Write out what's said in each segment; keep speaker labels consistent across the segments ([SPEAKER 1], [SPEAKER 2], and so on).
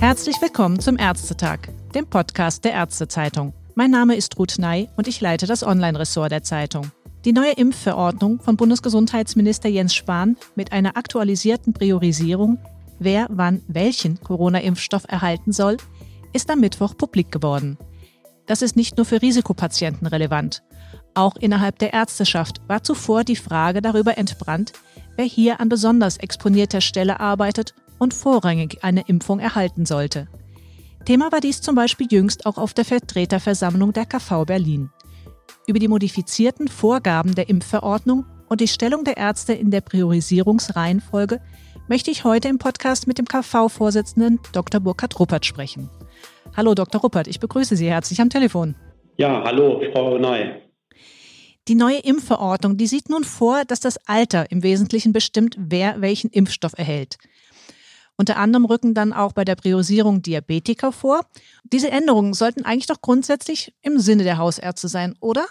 [SPEAKER 1] Herzlich willkommen zum Ärztetag, dem Podcast der Ärztezeitung. Mein Name ist Ruth Ney und ich leite das Online-Ressort der Zeitung. Die neue Impfverordnung von Bundesgesundheitsminister Jens Spahn mit einer aktualisierten Priorisierung, wer wann welchen Corona-Impfstoff erhalten soll, ist am Mittwoch publik geworden. Das ist nicht nur für Risikopatienten relevant. Auch innerhalb der Ärzteschaft war zuvor die Frage darüber entbrannt, wer hier an besonders exponierter Stelle arbeitet und vorrangig eine Impfung erhalten sollte. Thema war dies zum Beispiel jüngst auch auf der Vertreterversammlung der KV Berlin. Über die modifizierten Vorgaben der Impfverordnung und die Stellung der Ärzte in der Priorisierungsreihenfolge möchte ich heute im Podcast mit dem KV-Vorsitzenden Dr. Burkhard Ruppert sprechen. Hallo Dr. Ruppert, ich begrüße Sie herzlich am Telefon.
[SPEAKER 2] Ja, hallo Frau Ney.
[SPEAKER 1] Die neue Impfverordnung, die sieht nun vor, dass das Alter im Wesentlichen bestimmt, wer welchen Impfstoff erhält. Unter anderem rücken dann auch bei der Priorisierung Diabetiker vor. Diese Änderungen sollten eigentlich doch grundsätzlich im Sinne der Hausärzte sein, oder?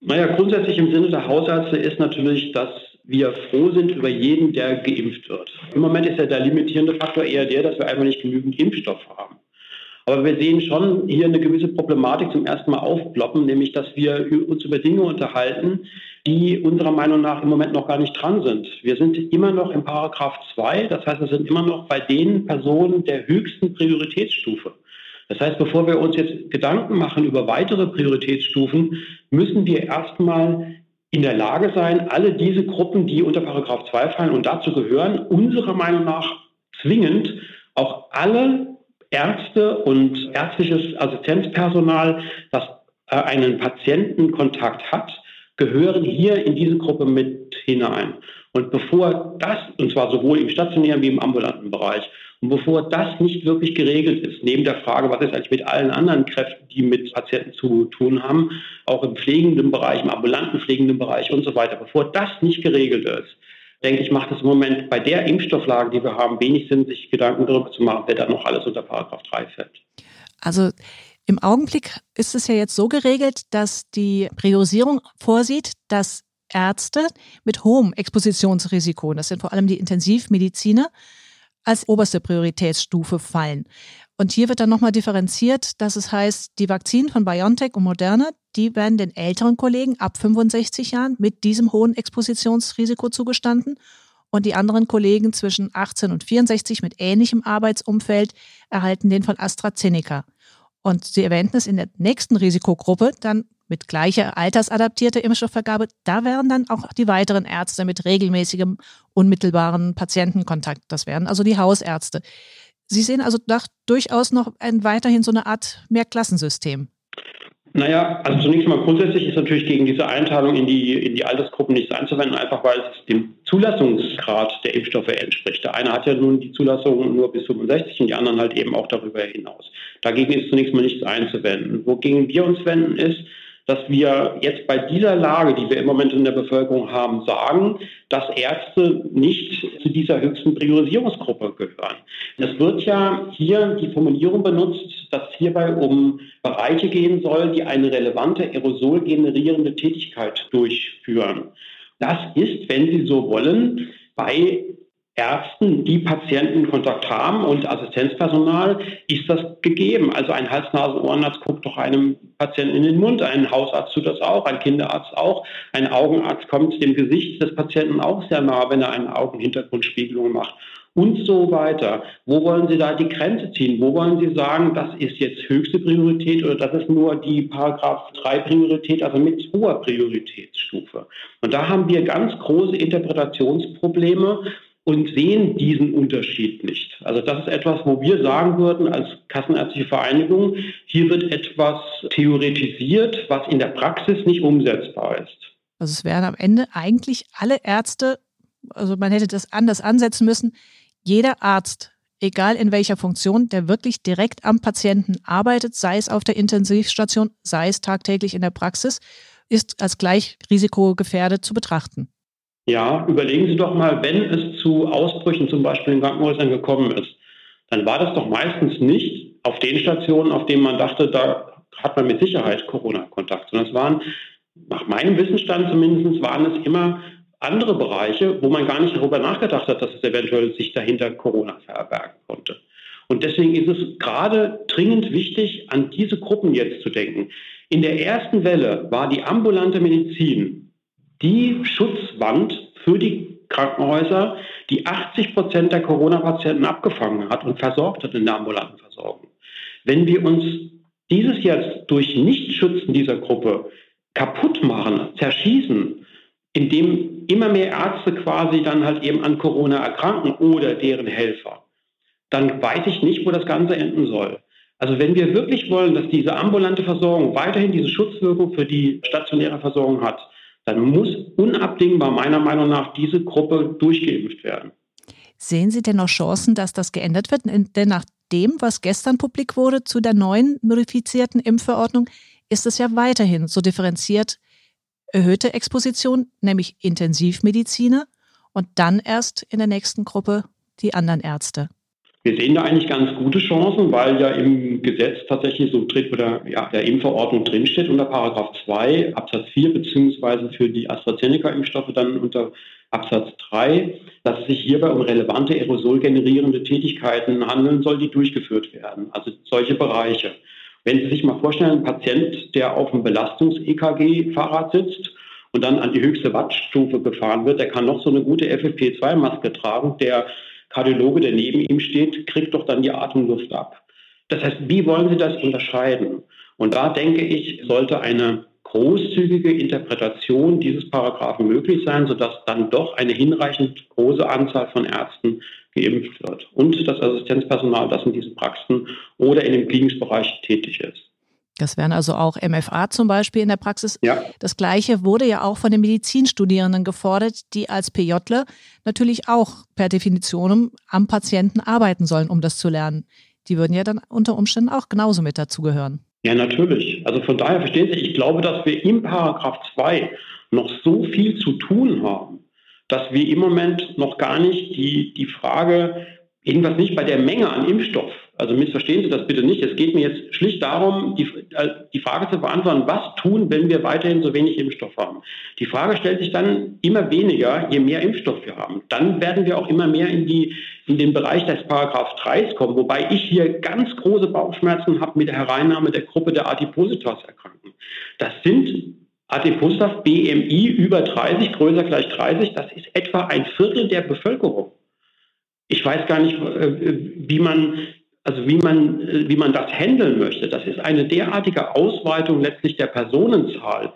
[SPEAKER 2] Naja, grundsätzlich im Sinne der Hausärzte ist natürlich, dass wir froh sind über jeden, der geimpft wird. Im Moment ist ja der limitierende Faktor eher der, dass wir einfach nicht genügend Impfstoff haben. Aber wir sehen schon hier eine gewisse Problematik zum ersten Mal aufploppen, nämlich dass wir uns über Dinge unterhalten, die unserer Meinung nach im Moment noch gar nicht dran sind. Wir sind immer noch im Paragraph 2, das heißt, wir sind immer noch bei den Personen der höchsten Prioritätsstufe. Das heißt, bevor wir uns jetzt Gedanken machen über weitere Prioritätsstufen, müssen wir erstmal in der Lage sein, alle diese Gruppen, die unter Paragraph 2 fallen und dazu gehören, unserer Meinung nach zwingend auch alle Ärzte und ärztliches Assistenzpersonal, das äh, einen Patientenkontakt hat, gehören hier in diese Gruppe mit hinein. Und bevor das, und zwar sowohl im stationären wie im ambulanten Bereich, und bevor das nicht wirklich geregelt ist, neben der Frage, was ist eigentlich mit allen anderen Kräften, die mit Patienten zu tun haben, auch im pflegenden Bereich, im ambulanten pflegenden Bereich und so weiter, bevor das nicht geregelt ist, denke ich, macht es im Moment bei der Impfstofflage, die wir haben, wenig Sinn, sich Gedanken darüber zu machen, wer da noch alles unter Paragraph 3 fällt.
[SPEAKER 1] Also im Augenblick ist es ja jetzt so geregelt, dass die Priorisierung vorsieht, dass Ärzte mit hohem Expositionsrisiko, das sind vor allem die Intensivmediziner, als oberste Prioritätsstufe fallen. Und hier wird dann nochmal differenziert, dass es heißt, die Vakzinen von BioNTech und Moderna, die werden den älteren Kollegen ab 65 Jahren mit diesem hohen Expositionsrisiko zugestanden und die anderen Kollegen zwischen 18 und 64 mit ähnlichem Arbeitsumfeld erhalten den von AstraZeneca. Und Sie erwähnten es in der nächsten Risikogruppe, dann mit gleicher altersadaptierter Impfstoffvergabe, da wären dann auch die weiteren Ärzte mit regelmäßigem, unmittelbaren Patientenkontakt. Das wären also die Hausärzte. Sie sehen also doch durchaus noch ein, weiterhin so eine Art Mehrklassensystem.
[SPEAKER 2] Naja, also zunächst mal grundsätzlich ist natürlich gegen diese Einteilung in die, in die Altersgruppen nichts einzuwenden, einfach weil es dem Zulassungsgrad der Impfstoffe entspricht. Der eine hat ja nun die Zulassung nur bis 65 und die anderen halt eben auch darüber hinaus. Dagegen ist zunächst mal nichts einzuwenden. Wogegen wir uns wenden ist, dass wir jetzt bei dieser Lage, die wir im Moment in der Bevölkerung haben, sagen, dass Ärzte nicht zu dieser höchsten Priorisierungsgruppe gehören. Es wird ja hier die Formulierung benutzt, dass hierbei um Bereiche gehen soll, die eine relevante Aerosol generierende Tätigkeit durchführen. Das ist, wenn Sie so wollen, bei Ärzten, die Patientenkontakt haben und Assistenzpersonal, ist das gegeben. Also ein Hals-Nasen-Ohrenarzt guckt doch einem Patienten in den Mund, ein Hausarzt tut das auch, ein Kinderarzt auch, ein Augenarzt kommt dem Gesicht des Patienten auch sehr nah, wenn er eine Augenhintergrundspiegelung macht und so weiter. Wo wollen Sie da die Grenze ziehen? Wo wollen Sie sagen, das ist jetzt höchste Priorität oder das ist nur die Paragraph 3 Priorität, also mit hoher Prioritätsstufe? Und da haben wir ganz große Interpretationsprobleme und sehen diesen Unterschied nicht. Also das ist etwas, wo wir sagen würden als Kassenärztliche Vereinigung, hier wird etwas theoretisiert, was in der Praxis nicht umsetzbar ist.
[SPEAKER 1] Also es wären am Ende eigentlich alle Ärzte, also man hätte das anders ansetzen müssen, jeder Arzt, egal in welcher Funktion, der wirklich direkt am Patienten arbeitet, sei es auf der Intensivstation, sei es tagtäglich in der Praxis, ist als gleich risikogefährdet zu betrachten.
[SPEAKER 2] Ja, überlegen Sie doch mal, wenn es zu Ausbrüchen zum Beispiel in Krankenhäusern gekommen ist, dann war das doch meistens nicht auf den Stationen, auf denen man dachte, da hat man mit Sicherheit Corona-Kontakt, sondern es waren, nach meinem Wissensstand zumindest, waren es immer andere Bereiche, wo man gar nicht darüber nachgedacht hat, dass es eventuell sich dahinter Corona verbergen konnte. Und deswegen ist es gerade dringend wichtig, an diese Gruppen jetzt zu denken. In der ersten Welle war die ambulante Medizin die Schutzwand für die Krankenhäuser, die 80 Prozent der Corona-Patienten abgefangen hat und versorgt hat in der ambulanten Versorgung. Wenn wir uns dieses jetzt durch Nichtschützen dieser Gruppe kaputt machen, zerschießen, indem immer mehr Ärzte quasi dann halt eben an Corona erkranken oder deren Helfer, dann weiß ich nicht, wo das Ganze enden soll. Also wenn wir wirklich wollen, dass diese ambulante Versorgung weiterhin diese Schutzwirkung für die stationäre Versorgung hat, dann muss unabdingbar meiner Meinung nach diese Gruppe durchgeimpft werden.
[SPEAKER 1] Sehen Sie denn noch Chancen, dass das geändert wird? Denn nach dem, was gestern publik wurde zu der neuen modifizierten Impfverordnung, ist es ja weiterhin so differenziert erhöhte Exposition, nämlich Intensivmediziner und dann erst in der nächsten Gruppe die anderen Ärzte.
[SPEAKER 2] Wir sehen da eigentlich ganz gute Chancen, weil ja im Gesetz tatsächlich so drin oder ja, der Impfverordnung drinsteht unter Paragraph 2 Absatz 4 beziehungsweise für die AstraZeneca-Impfstoffe dann unter Absatz 3, dass es sich hierbei um relevante aerosolgenerierende Tätigkeiten handeln soll, die durchgeführt werden. Also solche Bereiche. Wenn Sie sich mal vorstellen, ein Patient, der auf einem Belastungs-EKG-Fahrrad sitzt und dann an die höchste Wattstufe gefahren wird, der kann noch so eine gute FFP2-Maske tragen, der Kardiologe, der neben ihm steht, kriegt doch dann die Atemluft ab. Das heißt, wie wollen Sie das unterscheiden? Und da denke ich, sollte eine großzügige Interpretation dieses Paragraphen möglich sein, sodass dann doch eine hinreichend große Anzahl von Ärzten geimpft wird und das Assistenzpersonal, das in diesen Praxen oder in dem Klinikbereich tätig ist.
[SPEAKER 1] Das wären also auch MFA zum Beispiel in der Praxis. Ja. Das Gleiche wurde ja auch von den Medizinstudierenden gefordert, die als PJler natürlich auch per Definition am Patienten arbeiten sollen, um das zu lernen. Die würden ja dann unter Umständen auch genauso mit dazugehören.
[SPEAKER 2] Ja, natürlich. Also von daher verstehen Sie, ich glaube, dass wir im Paragraph 2 noch so viel zu tun haben, dass wir im Moment noch gar nicht die, die Frage Jedenfalls nicht bei der Menge an Impfstoff. Also missverstehen Sie das bitte nicht. Es geht mir jetzt schlicht darum, die, äh, die Frage zu beantworten, was tun, wenn wir weiterhin so wenig Impfstoff haben. Die Frage stellt sich dann immer weniger, je mehr Impfstoff wir haben. Dann werden wir auch immer mehr in, die, in den Bereich des Paragraph 3 kommen, wobei ich hier ganz große Bauchschmerzen habe mit der Hereinnahme der Gruppe der Adipositas-Erkrankten. Das sind Adipositas BMI über 30, größer gleich 30, das ist etwa ein Viertel der Bevölkerung ich weiß gar nicht, äh, wie man, also wie man, äh, wie man das handeln möchte. Das ist eine derartige Ausweitung letztlich der Personenzahl,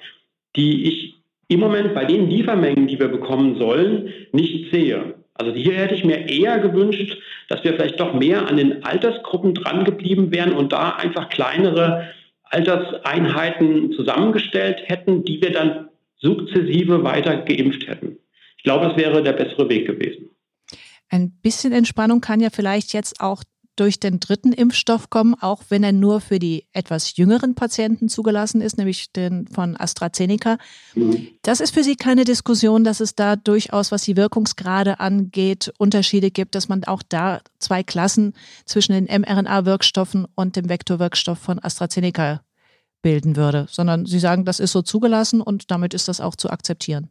[SPEAKER 2] die ich im Moment bei den Liefermengen, die wir bekommen sollen, nicht sehe. Also hier hätte ich mir eher gewünscht, dass wir vielleicht doch mehr an den Altersgruppen dran geblieben wären und da einfach kleinere Alterseinheiten zusammengestellt hätten, die wir dann sukzessive weiter geimpft hätten. Ich glaube, das wäre der bessere Weg gewesen.
[SPEAKER 1] Ein bisschen Entspannung kann ja vielleicht jetzt auch durch den dritten Impfstoff kommen, auch wenn er nur für die etwas jüngeren Patienten zugelassen ist, nämlich den von AstraZeneca. Mhm. Das ist für Sie keine Diskussion, dass es da durchaus, was die Wirkungsgrade angeht, Unterschiede gibt, dass man auch da zwei Klassen zwischen den mRNA-Wirkstoffen und dem Vektorwirkstoff von AstraZeneca bilden würde, sondern Sie sagen, das ist so zugelassen und damit ist das auch zu akzeptieren.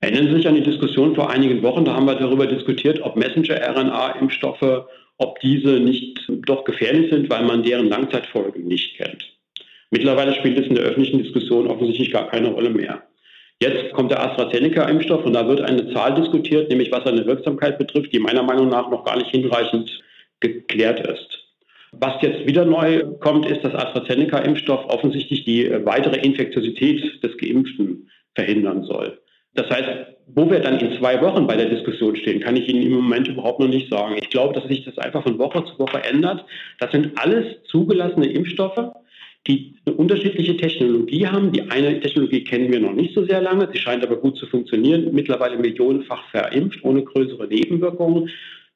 [SPEAKER 2] Erinnern Sie sich an die Diskussion vor einigen Wochen, da haben wir darüber diskutiert, ob Messenger-RNA-Impfstoffe, ob diese nicht doch gefährlich sind, weil man deren Langzeitfolgen nicht kennt. Mittlerweile spielt es in der öffentlichen Diskussion offensichtlich gar keine Rolle mehr. Jetzt kommt der AstraZeneca-Impfstoff und da wird eine Zahl diskutiert, nämlich was seine Wirksamkeit betrifft, die meiner Meinung nach noch gar nicht hinreichend geklärt ist. Was jetzt wieder neu kommt, ist, dass AstraZeneca-Impfstoff offensichtlich die weitere Infektiosität des Geimpften verhindern soll. Das heißt, wo wir dann in zwei Wochen bei der Diskussion stehen, kann ich Ihnen im Moment überhaupt noch nicht sagen. Ich glaube, dass sich das einfach von Woche zu Woche ändert. Das sind alles zugelassene Impfstoffe, die eine unterschiedliche Technologie haben. Die eine Technologie kennen wir noch nicht so sehr lange. Sie scheint aber gut zu funktionieren. Mittlerweile millionenfach verimpft, ohne größere Nebenwirkungen.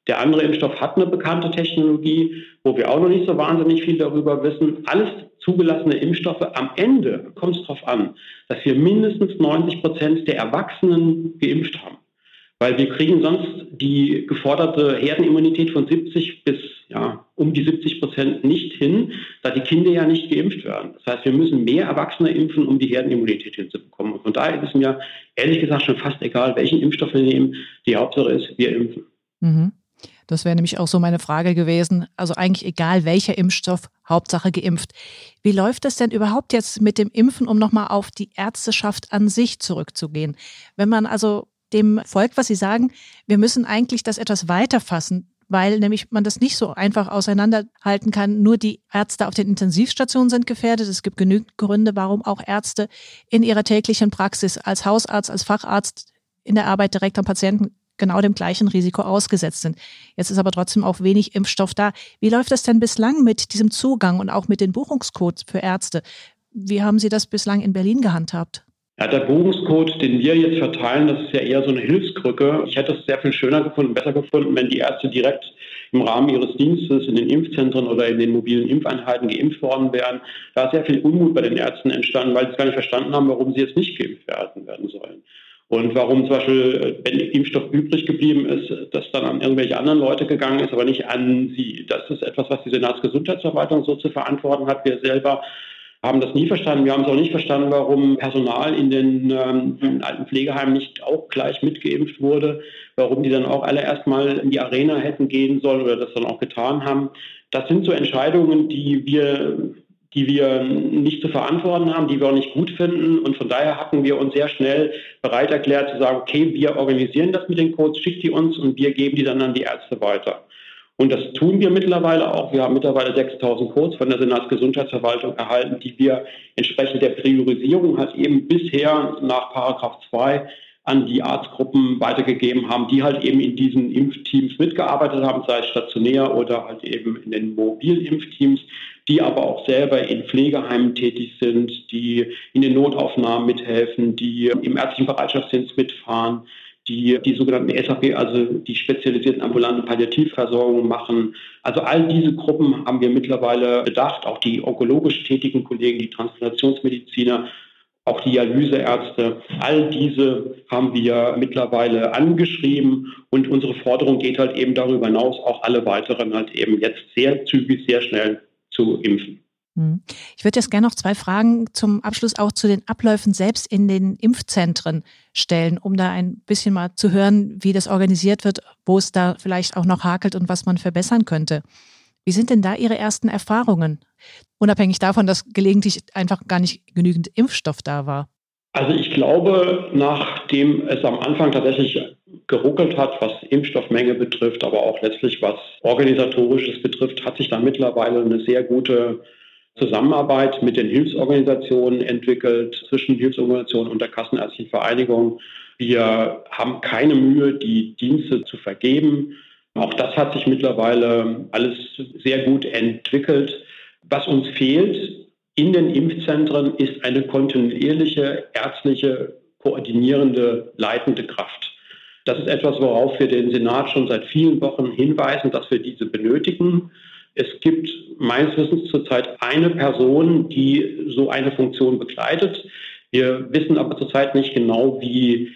[SPEAKER 2] Der andere Impfstoff hat eine bekannte Technologie, wo wir auch noch nicht so wahnsinnig viel darüber wissen. Alles zugelassene Impfstoffe. Am Ende kommt es darauf an, dass wir mindestens 90 Prozent der Erwachsenen geimpft haben. weil wir kriegen sonst die geforderte Herdenimmunität von 70 bis ja, um die 70 Prozent nicht hin, da die Kinder ja nicht geimpft werden. Das heißt, wir müssen mehr Erwachsene impfen, um die Herdenimmunität hinzubekommen. Und von daher ist es mir ehrlich gesagt schon fast egal, welchen Impfstoff wir nehmen. Die Hauptsache ist, wir impfen.
[SPEAKER 1] Mhm. Das wäre nämlich auch so meine Frage gewesen. Also eigentlich egal welcher Impfstoff, Hauptsache geimpft. Wie läuft es denn überhaupt jetzt mit dem Impfen, um nochmal auf die Ärzteschaft an sich zurückzugehen? Wenn man also dem folgt, was Sie sagen, wir müssen eigentlich das etwas weiter fassen, weil nämlich man das nicht so einfach auseinanderhalten kann. Nur die Ärzte auf den Intensivstationen sind gefährdet. Es gibt genügend Gründe, warum auch Ärzte in ihrer täglichen Praxis als Hausarzt, als Facharzt in der Arbeit direkt am Patienten genau dem gleichen Risiko ausgesetzt sind. Jetzt ist aber trotzdem auch wenig Impfstoff da. Wie läuft das denn bislang mit diesem Zugang und auch mit den Buchungscodes für Ärzte? Wie haben Sie das bislang in Berlin gehandhabt?
[SPEAKER 2] Ja, der Buchungscode, den wir jetzt verteilen, das ist ja eher so eine Hilfskrücke. Ich hätte es sehr viel schöner gefunden, besser gefunden, wenn die Ärzte direkt im Rahmen ihres Dienstes in den Impfzentren oder in den mobilen Impfeinheiten geimpft worden wären. Da ist sehr viel Unmut bei den Ärzten entstanden, weil sie gar nicht verstanden haben, warum sie jetzt nicht geimpft werden, werden sollen. Und warum zum Beispiel, wenn Impfstoff übrig geblieben ist, das dann an irgendwelche anderen Leute gegangen ist, aber nicht an sie. Das ist etwas, was die Senatsgesundheitsverwaltung so zu verantworten hat. Wir selber haben das nie verstanden. Wir haben es auch nicht verstanden, warum Personal in den, ähm, in alten Pflegeheimen nicht auch gleich mitgeimpft wurde, warum die dann auch alle erstmal in die Arena hätten gehen sollen oder das dann auch getan haben. Das sind so Entscheidungen, die wir die wir nicht zu verantworten haben, die wir auch nicht gut finden. Und von daher hatten wir uns sehr schnell bereit erklärt zu sagen, okay, wir organisieren das mit den Codes, schickt die uns und wir geben die dann an die Ärzte weiter. Und das tun wir mittlerweile auch. Wir haben mittlerweile 6000 Codes von der Senatsgesundheitsverwaltung erhalten, die wir entsprechend der Priorisierung halt eben bisher nach Paragraph 2 an die Arztgruppen weitergegeben haben, die halt eben in diesen Impfteams mitgearbeitet haben, sei es stationär oder halt eben in den mobilen Impfteams, die aber auch selber in Pflegeheimen tätig sind, die in den Notaufnahmen mithelfen, die im ärztlichen Bereitschaftsdienst mitfahren, die die sogenannten SAP, also die spezialisierten ambulanten Palliativversorgung machen. Also all diese Gruppen haben wir mittlerweile bedacht, auch die onkologisch tätigen Kollegen, die Transplantationsmediziner, auch die Dialyseärzte. All diese haben wir mittlerweile angeschrieben und unsere Forderung geht halt eben darüber hinaus, auch alle weiteren halt eben jetzt sehr zügig, sehr schnell zu impfen.
[SPEAKER 1] Hm. Ich würde jetzt gerne noch zwei Fragen zum Abschluss auch zu den Abläufen selbst in den Impfzentren stellen, um da ein bisschen mal zu hören, wie das organisiert wird, wo es da vielleicht auch noch hakelt und was man verbessern könnte. Wie sind denn da Ihre ersten Erfahrungen? Unabhängig davon, dass gelegentlich einfach gar nicht genügend Impfstoff da war.
[SPEAKER 2] Also ich glaube, nachdem es am Anfang tatsächlich geruckelt hat, was Impfstoffmenge betrifft, aber auch letztlich was organisatorisches betrifft, hat sich da mittlerweile eine sehr gute Zusammenarbeit mit den Hilfsorganisationen entwickelt, zwischen Hilfsorganisationen und der Kassenärztlichen Vereinigung. Wir haben keine Mühe, die Dienste zu vergeben. Auch das hat sich mittlerweile alles sehr gut entwickelt. Was uns fehlt in den Impfzentren ist eine kontinuierliche ärztliche koordinierende leitende Kraft. Das ist etwas, worauf wir den Senat schon seit vielen Wochen hinweisen, dass wir diese benötigen. Es gibt meines Wissens zurzeit eine Person, die so eine Funktion begleitet. Wir wissen aber zurzeit nicht genau, wie,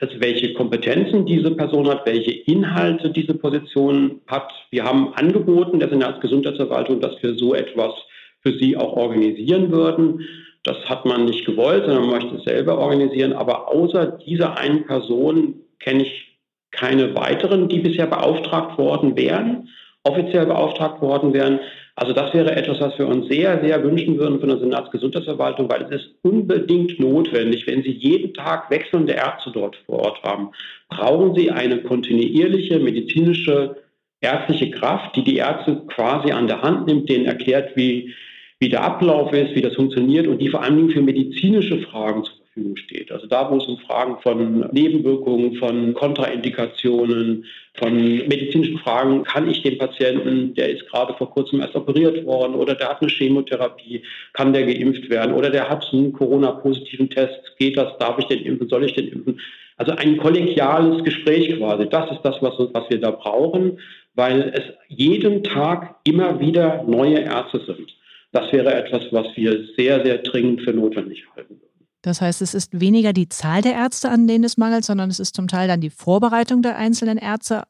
[SPEAKER 2] also welche Kompetenzen diese Person hat, welche Inhalte diese Position hat. Wir haben angeboten der Senatsgesundheitsverwaltung, dass wir so etwas für sie auch organisieren würden. Das hat man nicht gewollt, sondern man möchte es selber organisieren. Aber außer dieser einen Person kenne ich keine weiteren, die bisher beauftragt worden wären offiziell beauftragt worden wären. Also das wäre etwas, was wir uns sehr, sehr wünschen würden von der Senatsgesundheitsverwaltung, weil es ist unbedingt notwendig, wenn Sie jeden Tag wechselnde Ärzte dort vor Ort haben, brauchen Sie eine kontinuierliche medizinische ärztliche Kraft, die die Ärzte quasi an der Hand nimmt, denen erklärt, wie, wie der Ablauf ist, wie das funktioniert und die vor allen Dingen für medizinische Fragen zur Verfügung steht. Also da, wo es um Fragen von Nebenwirkungen, von Kontraindikationen, von medizinischen Fragen, kann ich den Patienten, der ist gerade vor kurzem erst operiert worden oder der hat eine Chemotherapie, kann der geimpft werden oder der hat einen Corona-positiven Test, geht das, darf ich den impfen, soll ich den impfen? Also ein kollegiales Gespräch quasi, das ist das, was, was wir da brauchen, weil es jeden Tag immer wieder neue Ärzte sind. Das wäre etwas, was wir sehr, sehr dringend für notwendig halten.
[SPEAKER 1] Das heißt, es ist weniger die Zahl der Ärzte, an denen es mangelt, sondern es ist zum Teil dann die Vorbereitung der einzelnen Ärzte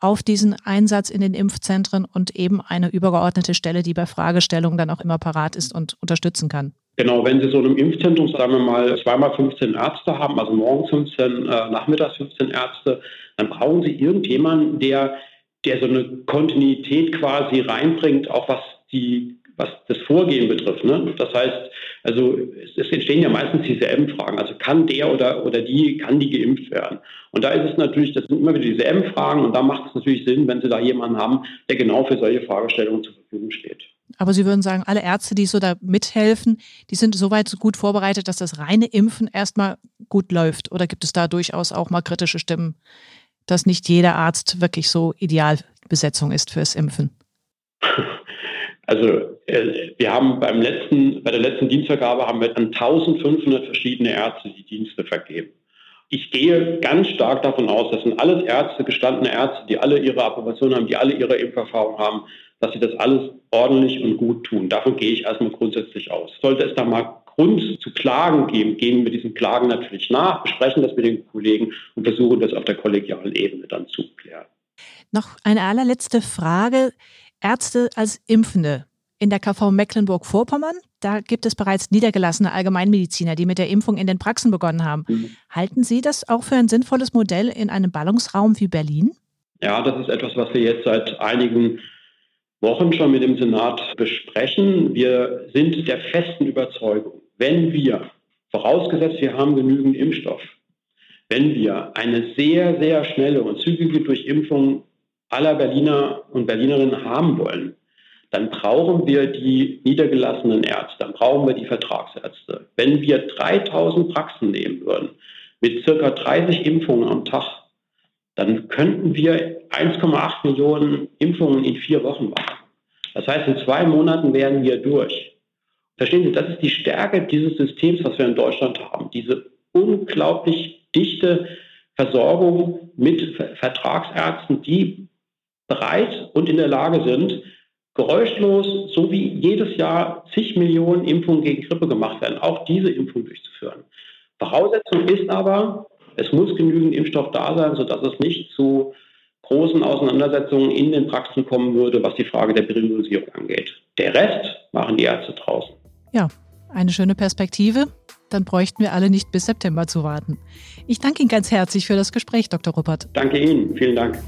[SPEAKER 1] auf diesen Einsatz in den Impfzentren und eben eine übergeordnete Stelle, die bei Fragestellungen dann auch immer parat ist und unterstützen kann.
[SPEAKER 2] Genau, wenn Sie so in einem Impfzentrum, sagen wir mal, zweimal 15 Ärzte haben, also morgens 15, äh, nachmittags 15 Ärzte, dann brauchen Sie irgendjemanden, der, der so eine Kontinuität quasi reinbringt, auch was die was das Vorgehen betrifft. Ne? Das heißt, also es, es entstehen ja meistens dieselben Fragen. Also kann der oder, oder die, kann die geimpft werden? Und da ist es natürlich, das sind immer wieder dieselben Fragen und da macht es natürlich Sinn, wenn Sie da jemanden haben, der genau für solche Fragestellungen zur Verfügung steht.
[SPEAKER 1] Aber Sie würden sagen, alle Ärzte, die so da mithelfen, die sind soweit so gut vorbereitet, dass das reine Impfen erstmal gut läuft? Oder gibt es da durchaus auch mal kritische Stimmen, dass nicht jeder Arzt wirklich so Idealbesetzung ist fürs Impfen?
[SPEAKER 2] Also äh, wir haben beim letzten, bei der letzten Dienstvergabe haben wir an 1500 verschiedene Ärzte die Dienste vergeben. Ich gehe ganz stark davon aus, das sind alles Ärzte, gestandene Ärzte, die alle ihre Approbation haben, die alle ihre Impferfahrung haben, dass sie das alles ordentlich und gut tun. Davon gehe ich erstmal grundsätzlich aus. Sollte es da mal Grund zu Klagen geben, gehen wir diesen Klagen natürlich nach, besprechen das mit den Kollegen und versuchen das auf der kollegialen Ebene dann zu klären.
[SPEAKER 1] Noch eine allerletzte Frage. Ärzte als Impfende. In der KV Mecklenburg-Vorpommern, da gibt es bereits niedergelassene Allgemeinmediziner, die mit der Impfung in den Praxen begonnen haben. Mhm. Halten Sie das auch für ein sinnvolles Modell in einem Ballungsraum wie Berlin?
[SPEAKER 2] Ja, das ist etwas, was wir jetzt seit einigen Wochen schon mit dem Senat besprechen. Wir sind der festen Überzeugung, wenn wir, vorausgesetzt wir haben genügend Impfstoff, wenn wir eine sehr, sehr schnelle und zügige Durchimpfung aller Berliner und Berlinerinnen haben wollen, dann brauchen wir die niedergelassenen Ärzte, dann brauchen wir die Vertragsärzte. Wenn wir 3000 Praxen nehmen würden, mit circa 30 Impfungen am Tag, dann könnten wir 1,8 Millionen Impfungen in vier Wochen machen. Das heißt, in zwei Monaten wären wir durch. Verstehen Sie, das ist die Stärke dieses Systems, was wir in Deutschland haben. Diese unglaublich dichte Versorgung mit Vertragsärzten, die bereit und in der Lage sind, geräuschlos, so wie jedes Jahr zig Millionen Impfungen gegen Grippe gemacht werden, auch diese Impfung durchzuführen. Voraussetzung ist aber, es muss genügend Impfstoff da sein, sodass es nicht zu großen Auseinandersetzungen in den Praxen kommen würde, was die Frage der Priorisierung angeht. Der Rest machen die Ärzte draußen.
[SPEAKER 1] Ja, eine schöne Perspektive. Dann bräuchten wir alle nicht bis September zu warten. Ich danke Ihnen ganz herzlich für das Gespräch, Dr. Ruppert.
[SPEAKER 2] Danke Ihnen. Vielen Dank.